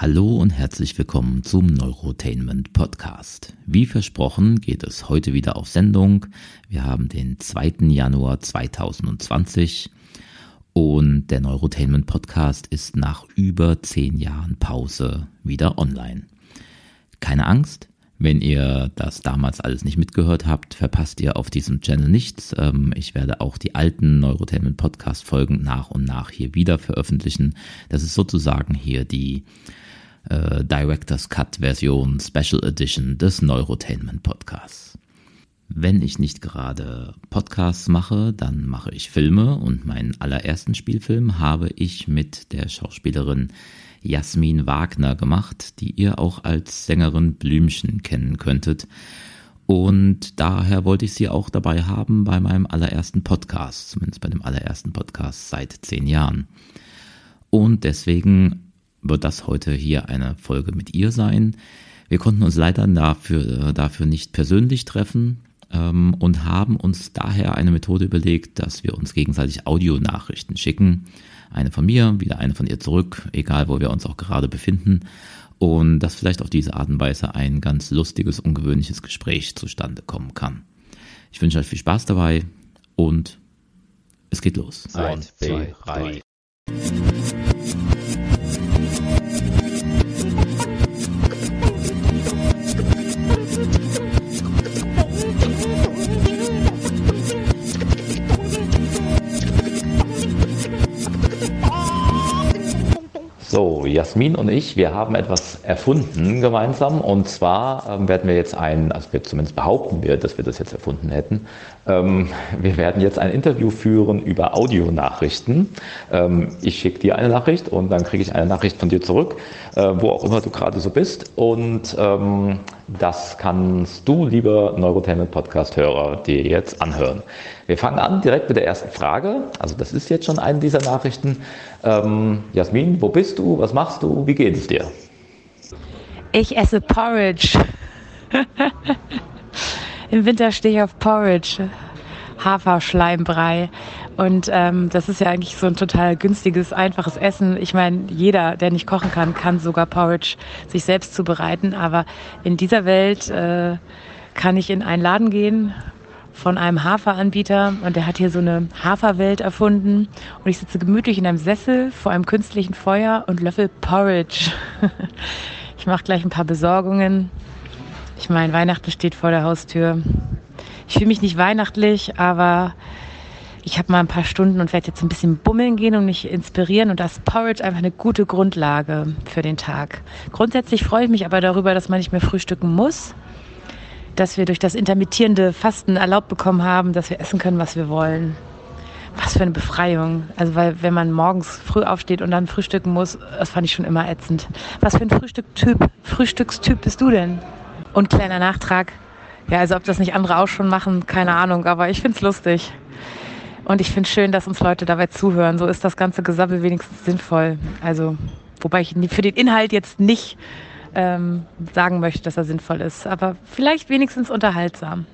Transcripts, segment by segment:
Hallo und herzlich willkommen zum Neurotainment Podcast. Wie versprochen geht es heute wieder auf Sendung. Wir haben den 2. Januar 2020 und der Neurotainment Podcast ist nach über zehn Jahren Pause wieder online. Keine Angst, wenn ihr das damals alles nicht mitgehört habt, verpasst ihr auf diesem Channel nichts. Ähm, ich werde auch die alten Neurotainment Podcast Folgen nach und nach hier wieder veröffentlichen. Das ist sozusagen hier die äh, Director's Cut Version Special Edition des Neurotainment Podcasts. Wenn ich nicht gerade Podcasts mache, dann mache ich Filme und meinen allerersten Spielfilm habe ich mit der Schauspielerin Jasmin Wagner gemacht, die ihr auch als Sängerin Blümchen kennen könntet. Und daher wollte ich sie auch dabei haben bei meinem allerersten Podcast, zumindest bei dem allerersten Podcast seit zehn Jahren. Und deswegen wird das heute hier eine Folge mit ihr sein. Wir konnten uns leider dafür, dafür nicht persönlich treffen ähm, und haben uns daher eine Methode überlegt, dass wir uns gegenseitig Audionachrichten schicken eine von mir, wieder eine von ihr zurück, egal wo wir uns auch gerade befinden. Und dass vielleicht auf diese Art und Weise ein ganz lustiges, ungewöhnliches Gespräch zustande kommen kann. Ich wünsche euch viel Spaß dabei und es geht los. Eins, zwei, drei. Jasmin und ich, wir haben etwas erfunden gemeinsam. Und zwar ähm, werden wir jetzt ein, also wir zumindest behaupten wir, dass wir das jetzt erfunden hätten. Ähm, wir werden jetzt ein Interview führen über Audionachrichten. Ähm, ich schicke dir eine Nachricht und dann kriege ich eine Nachricht von dir zurück, äh, wo auch immer du gerade so bist. Und das kannst du, lieber Neurotainment Podcast-Hörer, dir jetzt anhören. Wir fangen an direkt mit der ersten Frage. Also das ist jetzt schon eine dieser Nachrichten. Ähm, Jasmin, wo bist du? Was machst du? Wie geht es dir? Ich esse Porridge. Im Winter stehe ich auf Porridge. Haferschleimbrei. Und ähm, das ist ja eigentlich so ein total günstiges, einfaches Essen. Ich meine, jeder, der nicht kochen kann, kann sogar Porridge sich selbst zubereiten. Aber in dieser Welt äh, kann ich in einen Laden gehen, von einem Haferanbieter und der hat hier so eine Haferwelt erfunden und ich sitze gemütlich in einem Sessel vor einem künstlichen Feuer und löffel Porridge. ich mache gleich ein paar Besorgungen. Ich meine, Weihnachten steht vor der Haustür. Ich fühle mich nicht weihnachtlich, aber ich habe mal ein paar Stunden und werde jetzt ein bisschen bummeln gehen und mich inspirieren und das Porridge einfach eine gute Grundlage für den Tag. Grundsätzlich freue ich mich aber darüber, dass man nicht mehr frühstücken muss dass wir durch das intermittierende Fasten erlaubt bekommen haben, dass wir essen können, was wir wollen. Was für eine Befreiung. Also, weil, wenn man morgens früh aufsteht und dann frühstücken muss, das fand ich schon immer ätzend. Was für ein Frühstücktyp, Frühstückstyp bist du denn? Und kleiner Nachtrag. Ja, also, ob das nicht andere auch schon machen, keine Ahnung, aber ich finde es lustig. Und ich finde es schön, dass uns Leute dabei zuhören. So ist das ganze Gesabbel wenigstens sinnvoll. Also, wobei ich für den Inhalt jetzt nicht ähm, sagen möchte, dass er sinnvoll ist. Aber vielleicht wenigstens unterhaltsam.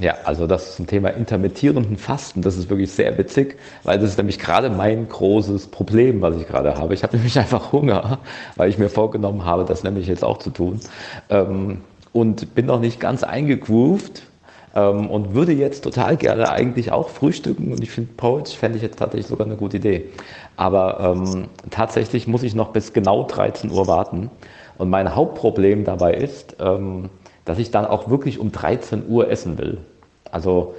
Ja, also das zum Thema intermittierenden Fasten, das ist wirklich sehr witzig, weil das ist nämlich gerade mein großes Problem, was ich gerade habe. Ich habe nämlich einfach Hunger, weil ich mir vorgenommen habe, das nämlich jetzt auch zu tun. Ähm, und bin noch nicht ganz eingegroovt ähm, und würde jetzt total gerne eigentlich auch frühstücken. Und ich finde Porridge fände ich jetzt tatsächlich sogar eine gute Idee. Aber ähm, tatsächlich muss ich noch bis genau 13 Uhr warten. Und mein Hauptproblem dabei ist, ähm, dass ich dann auch wirklich um 13 Uhr essen will. Also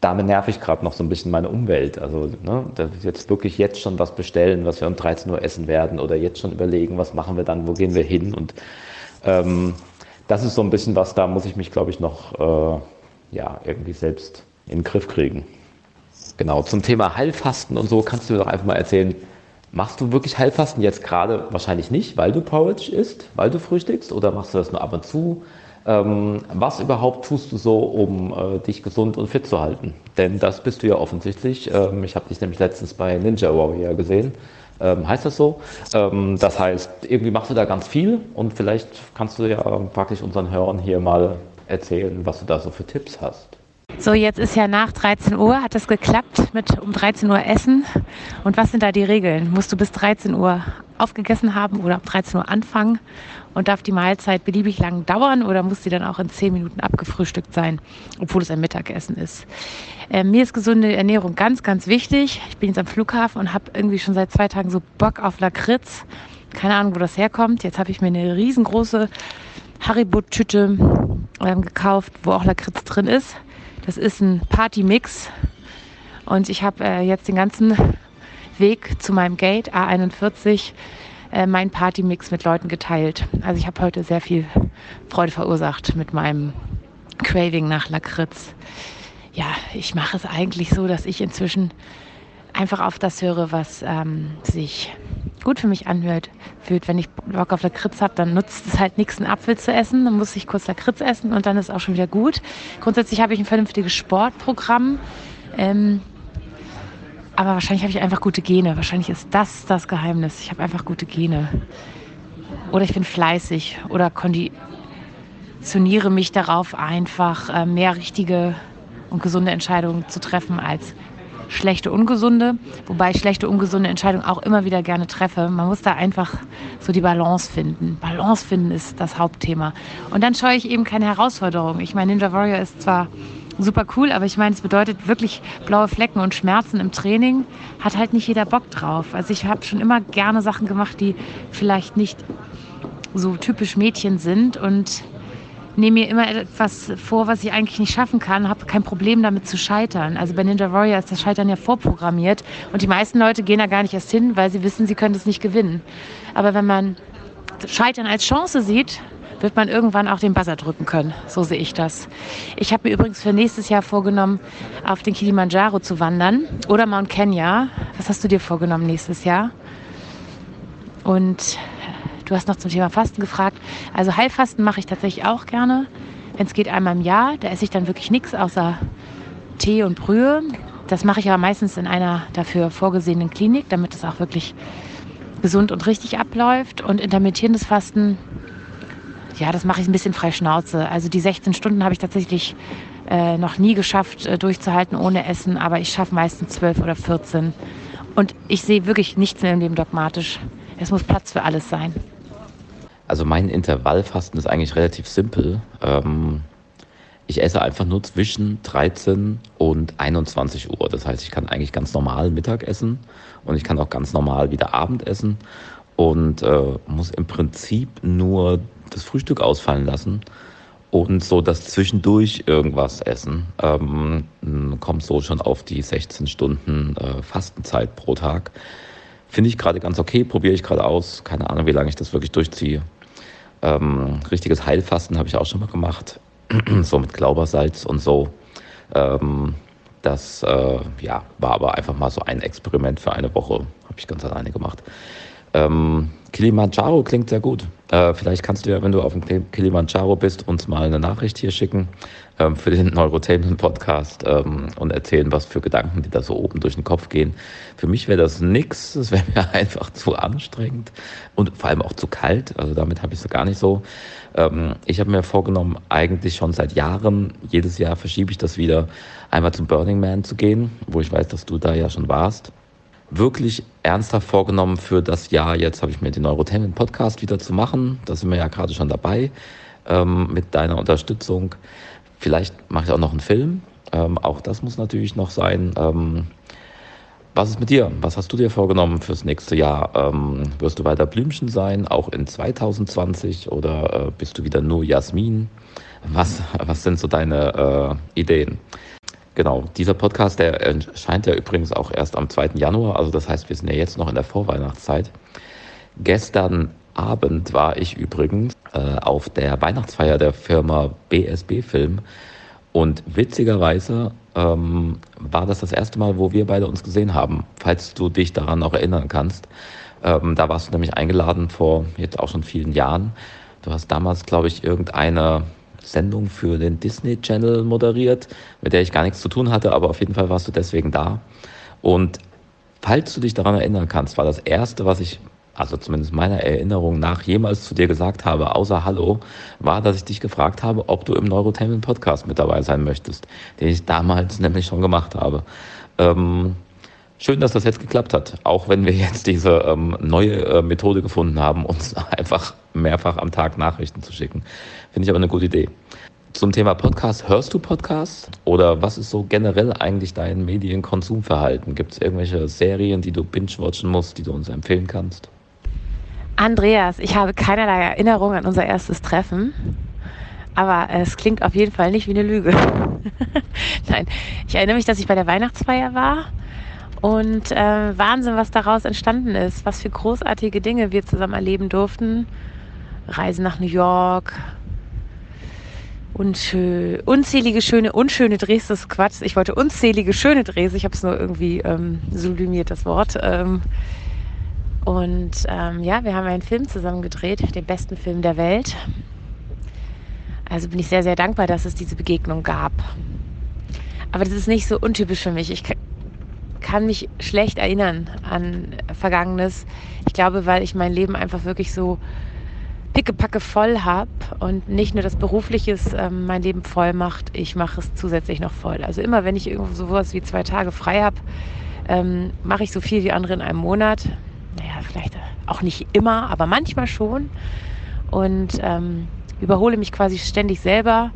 damit nerv ich gerade noch so ein bisschen meine Umwelt. Also ne, dass jetzt wirklich jetzt schon was bestellen, was wir um 13 Uhr essen werden oder jetzt schon überlegen, was machen wir dann, wo gehen wir hin. Und ähm, das ist so ein bisschen was, da muss ich mich, glaube ich, noch äh, ja, irgendwie selbst in den Griff kriegen. Genau, zum Thema Heilfasten und so kannst du mir doch einfach mal erzählen, Machst du wirklich Heilfasten jetzt gerade wahrscheinlich nicht, weil du Porridge isst, weil du frühstückst oder machst du das nur ab und zu? Ähm, was überhaupt tust du so, um äh, dich gesund und fit zu halten? Denn das bist du ja offensichtlich. Ähm, ich habe dich nämlich letztens bei Ninja Warrior gesehen. Ähm, heißt das so? Ähm, das heißt, irgendwie machst du da ganz viel und vielleicht kannst du ja praktisch unseren Hörern hier mal erzählen, was du da so für Tipps hast. So, jetzt ist ja nach 13 Uhr. Hat das geklappt mit um 13 Uhr Essen? Und was sind da die Regeln? Musst du bis 13 Uhr aufgegessen haben oder um 13 Uhr anfangen und darf die Mahlzeit beliebig lang dauern oder muss sie dann auch in 10 Minuten abgefrühstückt sein, obwohl es ein Mittagessen ist. Äh, mir ist gesunde Ernährung ganz, ganz wichtig. Ich bin jetzt am Flughafen und habe irgendwie schon seit zwei Tagen so Bock auf Lakritz. Keine Ahnung, wo das herkommt. Jetzt habe ich mir eine riesengroße Haribo-Tüte ähm, gekauft, wo auch Lakritz drin ist. Das ist ein Party-Mix. Und ich habe äh, jetzt den ganzen Weg zu meinem Gate A41 äh, meinen Partymix mit Leuten geteilt. Also ich habe heute sehr viel Freude verursacht mit meinem Craving nach Lakritz. Ja, ich mache es eigentlich so, dass ich inzwischen einfach auf das höre, was ähm, sich gut für mich anhört. Fühlt, wenn ich Bock auf Lakritz habe, dann nutzt es halt nichts, einen Apfel zu essen. Dann muss ich kurz Lakritz essen und dann ist auch schon wieder gut. Grundsätzlich habe ich ein vernünftiges Sportprogramm. Ähm, aber wahrscheinlich habe ich einfach gute Gene. Wahrscheinlich ist das das Geheimnis. Ich habe einfach gute Gene. Oder ich bin fleißig oder konditioniere mich darauf, einfach äh, mehr richtige und gesunde Entscheidungen zu treffen als schlechte, ungesunde. Wobei ich schlechte, ungesunde Entscheidungen auch immer wieder gerne treffe. Man muss da einfach so die Balance finden. Balance finden ist das Hauptthema. Und dann scheue ich eben keine Herausforderung. Ich meine, Ninja Warrior ist zwar super cool, aber ich meine, es bedeutet wirklich blaue Flecken und Schmerzen im Training. Hat halt nicht jeder Bock drauf. Also ich habe schon immer gerne Sachen gemacht, die vielleicht nicht so typisch Mädchen sind und nehme mir immer etwas vor, was ich eigentlich nicht schaffen kann, habe kein Problem damit zu scheitern. Also bei Ninja Warrior ist das Scheitern ja vorprogrammiert und die meisten Leute gehen da gar nicht erst hin, weil sie wissen, sie können es nicht gewinnen. Aber wenn man Scheitern als Chance sieht, wird man irgendwann auch den Buzzer drücken können. So sehe ich das. Ich habe mir übrigens für nächstes Jahr vorgenommen, auf den Kilimanjaro zu wandern oder Mount Kenya. Was hast du dir vorgenommen nächstes Jahr? Und du hast noch zum Thema Fasten gefragt. Also Heilfasten mache ich tatsächlich auch gerne. Wenn es geht einmal im Jahr, da esse ich dann wirklich nichts außer Tee und Brühe. Das mache ich aber meistens in einer dafür vorgesehenen Klinik, damit es auch wirklich gesund und richtig abläuft. Und intermittierendes Fasten ja, das mache ich ein bisschen frei Schnauze. Also die 16 Stunden habe ich tatsächlich äh, noch nie geschafft äh, durchzuhalten ohne Essen, aber ich schaffe meistens 12 oder 14. Und ich sehe wirklich nichts mehr im Leben dogmatisch. Es muss Platz für alles sein. Also mein Intervallfasten ist eigentlich relativ simpel. Ähm, ich esse einfach nur zwischen 13 und 21 Uhr. Das heißt, ich kann eigentlich ganz normal Mittag essen und ich kann auch ganz normal wieder Abend essen und äh, muss im Prinzip nur das Frühstück ausfallen lassen und so das zwischendurch irgendwas essen. Ähm, kommt so schon auf die 16 Stunden äh, Fastenzeit pro Tag. Finde ich gerade ganz okay, probiere ich gerade aus. Keine Ahnung, wie lange ich das wirklich durchziehe. Ähm, richtiges Heilfasten habe ich auch schon mal gemacht, so mit Glaubersalz und so. Ähm, das äh, ja, war aber einfach mal so ein Experiment für eine Woche, habe ich ganz alleine gemacht. Ähm, Kilimanjaro klingt sehr gut. Äh, vielleicht kannst du ja, wenn du auf dem Kilimanjaro bist, uns mal eine Nachricht hier schicken ähm, für den Neurotainment Podcast ähm, und erzählen, was für Gedanken die da so oben durch den Kopf gehen. Für mich wäre das nix. Das wäre mir einfach zu anstrengend und vor allem auch zu kalt. Also damit habe ich es gar nicht so. Ähm, ich habe mir vorgenommen, eigentlich schon seit Jahren, jedes Jahr verschiebe ich das wieder, einmal zum Burning Man zu gehen, wo ich weiß, dass du da ja schon warst wirklich ernsthaft vorgenommen für das Jahr. Jetzt habe ich mir den Neurotainment Podcast wieder zu machen. Da sind wir ja gerade schon dabei ähm, mit deiner Unterstützung. Vielleicht mache ich auch noch einen Film. Ähm, auch das muss natürlich noch sein. Ähm, was ist mit dir? Was hast du dir vorgenommen fürs nächste Jahr? Ähm, wirst du weiter Blümchen sein, auch in 2020 oder äh, bist du wieder nur Jasmin? Was, was sind so deine äh, Ideen? Genau, dieser Podcast, der erscheint ja übrigens auch erst am 2. Januar, also das heißt, wir sind ja jetzt noch in der Vorweihnachtszeit. Gestern Abend war ich übrigens äh, auf der Weihnachtsfeier der Firma BSB Film und witzigerweise ähm, war das das erste Mal, wo wir beide uns gesehen haben, falls du dich daran noch erinnern kannst. Ähm, da warst du nämlich eingeladen vor jetzt auch schon vielen Jahren. Du hast damals, glaube ich, irgendeine Sendung für den Disney Channel moderiert, mit der ich gar nichts zu tun hatte, aber auf jeden Fall warst du deswegen da. Und falls du dich daran erinnern kannst, war das erste, was ich, also zumindest meiner Erinnerung nach, jemals zu dir gesagt habe, außer Hallo, war, dass ich dich gefragt habe, ob du im Neurotainment Podcast mit dabei sein möchtest, den ich damals nämlich schon gemacht habe. Ähm, schön, dass das jetzt geklappt hat. Auch wenn wir jetzt diese ähm, neue äh, Methode gefunden haben, uns einfach mehrfach am Tag Nachrichten zu schicken. Finde ich aber eine gute Idee. Zum Thema Podcast, hörst du Podcasts? Oder was ist so generell eigentlich dein Medienkonsumverhalten? Gibt es irgendwelche Serien, die du binge-watchen musst, die du uns empfehlen kannst? Andreas, ich habe keinerlei Erinnerung an unser erstes Treffen. Aber es klingt auf jeden Fall nicht wie eine Lüge. Nein, ich erinnere mich, dass ich bei der Weihnachtsfeier war und äh, Wahnsinn, was daraus entstanden ist, was für großartige Dinge wir zusammen erleben durften. Reisen nach New York, unschön, unzählige schöne, unschöne Drehs, das ist Quatsch. Ich wollte unzählige schöne Drehs, ich habe es nur irgendwie ähm, sublimiert, das Wort. Ähm, und ähm, ja, wir haben einen Film zusammen gedreht, den besten Film der Welt. Also bin ich sehr, sehr dankbar, dass es diese Begegnung gab. Aber das ist nicht so untypisch für mich. Ich kann mich schlecht erinnern an Vergangenes. Ich glaube, weil ich mein Leben einfach wirklich so pickepacke voll habe und nicht nur das Berufliche ähm, mein Leben voll macht, ich mache es zusätzlich noch voll. Also immer, wenn ich irgendwo sowas wie zwei Tage frei habe, ähm, mache ich so viel wie andere in einem Monat. Naja, vielleicht auch nicht immer, aber manchmal schon. Und ähm, überhole mich quasi ständig selber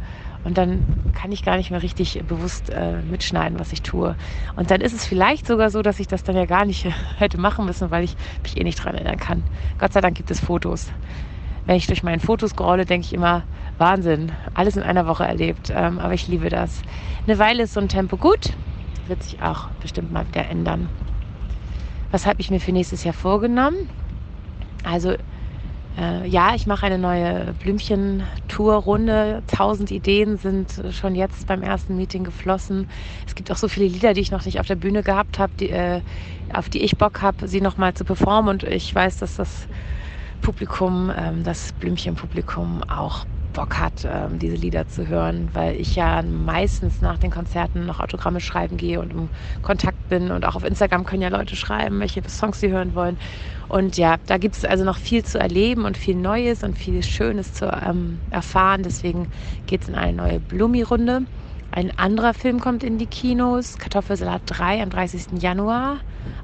und dann kann ich gar nicht mehr richtig bewusst äh, mitschneiden, was ich tue. Und dann ist es vielleicht sogar so, dass ich das dann ja gar nicht hätte machen müssen, weil ich mich eh nicht dran erinnern kann. Gott sei Dank gibt es Fotos. Wenn ich durch meinen Fotos scrolle, denke ich immer, Wahnsinn, alles in einer Woche erlebt. Ähm, aber ich liebe das. Eine Weile ist so ein Tempo gut, wird sich auch bestimmt mal wieder ändern. Was habe ich mir für nächstes Jahr vorgenommen? Also äh, ja, ich mache eine neue Blümchen-Tour-Runde. Tausend Ideen sind schon jetzt beim ersten Meeting geflossen. Es gibt auch so viele Lieder, die ich noch nicht auf der Bühne gehabt habe, äh, auf die ich Bock habe, sie nochmal zu performen. Und ich weiß, dass das Publikum, ähm, das Blümchen-Publikum auch Bock hat, ähm, diese Lieder zu hören, weil ich ja meistens nach den Konzerten noch Autogramme schreiben gehe und im Kontakt bin. Und auch auf Instagram können ja Leute schreiben, welche Songs sie hören wollen. Und ja, da gibt es also noch viel zu erleben und viel Neues und viel Schönes zu ähm, erfahren. Deswegen geht es in eine neue Blumi-Runde. Ein anderer Film kommt in die Kinos, Kartoffelsalat 3 am 30. Januar.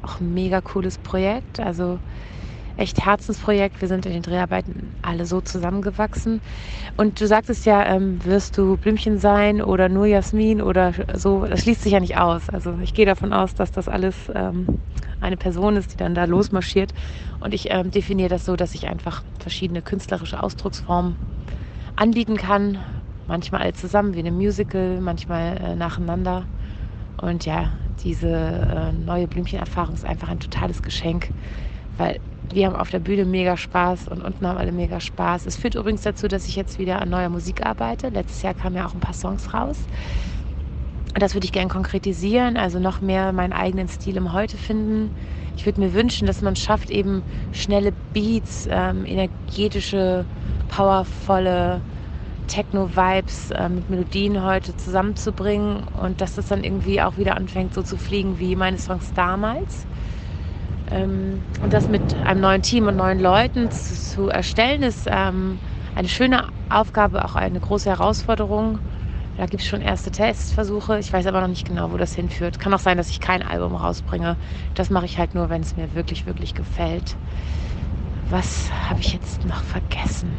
Auch ein mega cooles Projekt. Also echt Herzensprojekt. Wir sind in den Dreharbeiten alle so zusammengewachsen. Und du sagtest ja, ähm, wirst du Blümchen sein oder nur Jasmin oder so. Das schließt sich ja nicht aus. Also ich gehe davon aus, dass das alles ähm, eine Person ist, die dann da losmarschiert. Und ich ähm, definiere das so, dass ich einfach verschiedene künstlerische Ausdrucksformen anbieten kann. Manchmal alle zusammen wie in einem Musical, manchmal äh, nacheinander. Und ja, diese äh, neue Blümchenerfahrung ist einfach ein totales Geschenk, weil wir haben auf der Bühne mega Spaß und unten haben alle mega Spaß. Es führt übrigens dazu, dass ich jetzt wieder an neuer Musik arbeite. Letztes Jahr kamen ja auch ein paar Songs raus. Das würde ich gerne konkretisieren, also noch mehr meinen eigenen Stil im Heute finden. Ich würde mir wünschen, dass man es schafft, eben schnelle Beats, ähm, energetische, powervolle Techno-Vibes äh, mit Melodien heute zusammenzubringen und dass das dann irgendwie auch wieder anfängt, so zu fliegen wie meine Songs damals. Ähm, und das mit einem neuen Team und neuen Leuten zu, zu erstellen, ist ähm, eine schöne Aufgabe, auch eine große Herausforderung. Da gibt es schon erste Testversuche. Ich weiß aber noch nicht genau, wo das hinführt. Kann auch sein, dass ich kein Album rausbringe. Das mache ich halt nur, wenn es mir wirklich, wirklich gefällt. Was habe ich jetzt noch vergessen?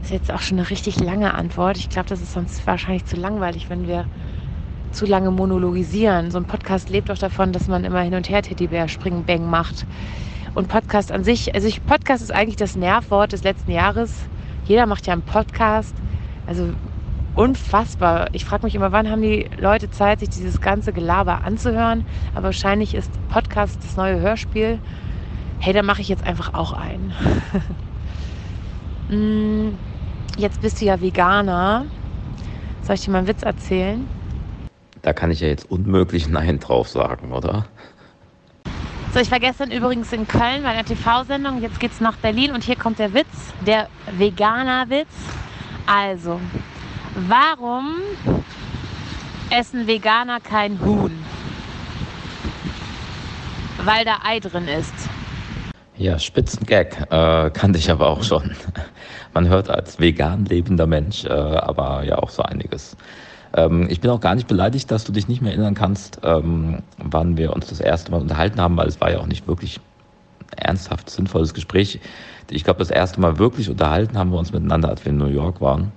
Das ist jetzt auch schon eine richtig lange Antwort. Ich glaube, das ist sonst wahrscheinlich zu langweilig, wenn wir zu lange monologisieren. So ein Podcast lebt doch davon, dass man immer hin und her Teddybär springen, bang macht. Und Podcast an sich, also ich, Podcast ist eigentlich das Nervwort des letzten Jahres. Jeder macht ja einen Podcast. Also unfassbar. Ich frage mich immer, wann haben die Leute Zeit, sich dieses ganze Gelaber anzuhören? Aber wahrscheinlich ist Podcast das neue Hörspiel. Hey, da mache ich jetzt einfach auch ein. Mm, jetzt bist du ja Veganer. Soll ich dir mal einen Witz erzählen? Da kann ich ja jetzt unmöglich Nein drauf sagen, oder? So, ich war gestern übrigens in Köln bei einer TV-Sendung. Jetzt geht's nach Berlin und hier kommt der Witz, der Veganer-Witz. Also, warum essen Veganer kein Huhn? Weil da Ei drin ist. Ja, Spitzengag, äh, kannte ich aber auch schon. Man hört als vegan lebender Mensch äh, aber ja auch so einiges. Ähm, ich bin auch gar nicht beleidigt, dass du dich nicht mehr erinnern kannst, ähm, wann wir uns das erste Mal unterhalten haben, weil es war ja auch nicht wirklich ernsthaft sinnvolles Gespräch. Ich glaube, das erste Mal wirklich unterhalten haben wir uns miteinander, als wir in New York waren.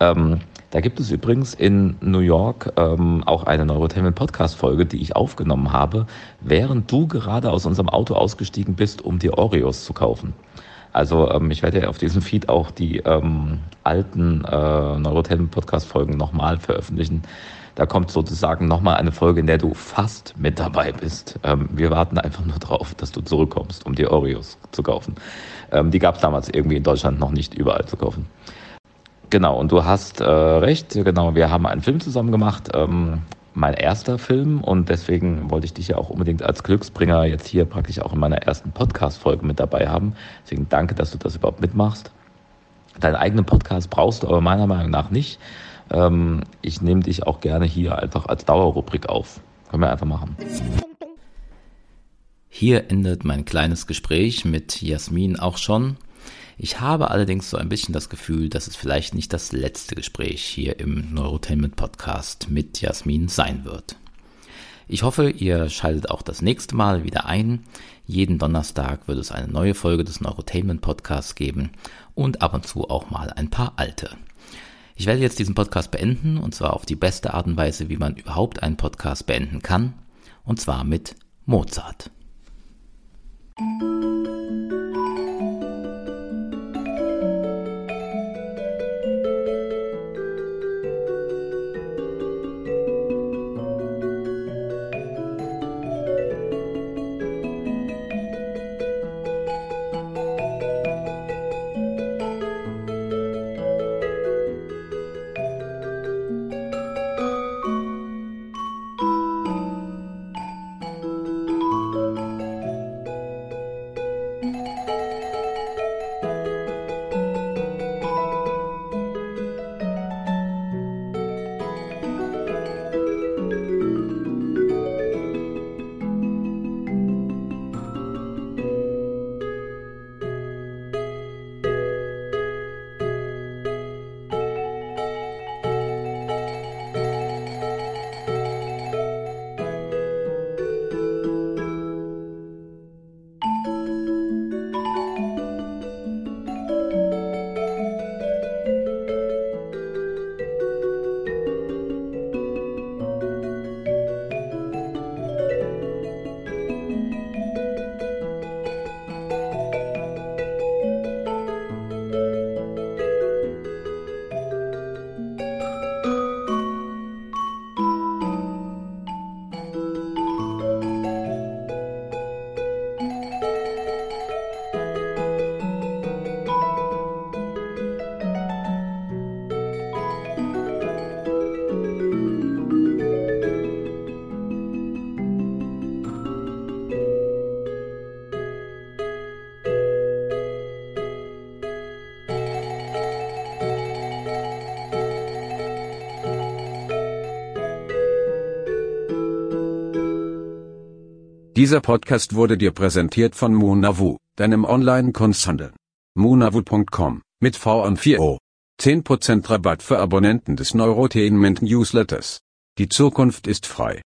Ähm, da gibt es übrigens in New York ähm, auch eine Neurotainment Podcast Folge, die ich aufgenommen habe, während du gerade aus unserem Auto ausgestiegen bist, um dir Oreos zu kaufen. Also ähm, ich werde ja auf diesem Feed auch die ähm, alten äh, Neurotainment Podcast Folgen nochmal veröffentlichen. Da kommt sozusagen nochmal eine Folge, in der du fast mit dabei bist. Ähm, wir warten einfach nur drauf, dass du zurückkommst, um dir Oreos zu kaufen. Ähm, die gab es damals irgendwie in Deutschland noch nicht überall zu kaufen. Genau, und du hast äh, recht, genau, wir haben einen Film zusammen gemacht, ähm, mein erster Film und deswegen wollte ich dich ja auch unbedingt als Glücksbringer jetzt hier praktisch auch in meiner ersten Podcast-Folge mit dabei haben. Deswegen danke, dass du das überhaupt mitmachst. Deinen eigenen Podcast brauchst du aber meiner Meinung nach nicht. Ähm, ich nehme dich auch gerne hier einfach als Dauerrubrik auf. Können wir einfach machen. Hier endet mein kleines Gespräch mit Jasmin auch schon. Ich habe allerdings so ein bisschen das Gefühl, dass es vielleicht nicht das letzte Gespräch hier im Neurotainment Podcast mit Jasmin sein wird. Ich hoffe, ihr schaltet auch das nächste Mal wieder ein. Jeden Donnerstag wird es eine neue Folge des Neurotainment Podcasts geben und ab und zu auch mal ein paar alte. Ich werde jetzt diesen Podcast beenden und zwar auf die beste Art und Weise, wie man überhaupt einen Podcast beenden kann, und zwar mit Mozart. Dieser Podcast wurde dir präsentiert von Munavu, deinem Online-Kunsthandel. Munavu.com, mit V und 4O. 10% Rabatt für Abonnenten des Neurotainment Newsletters. Die Zukunft ist frei.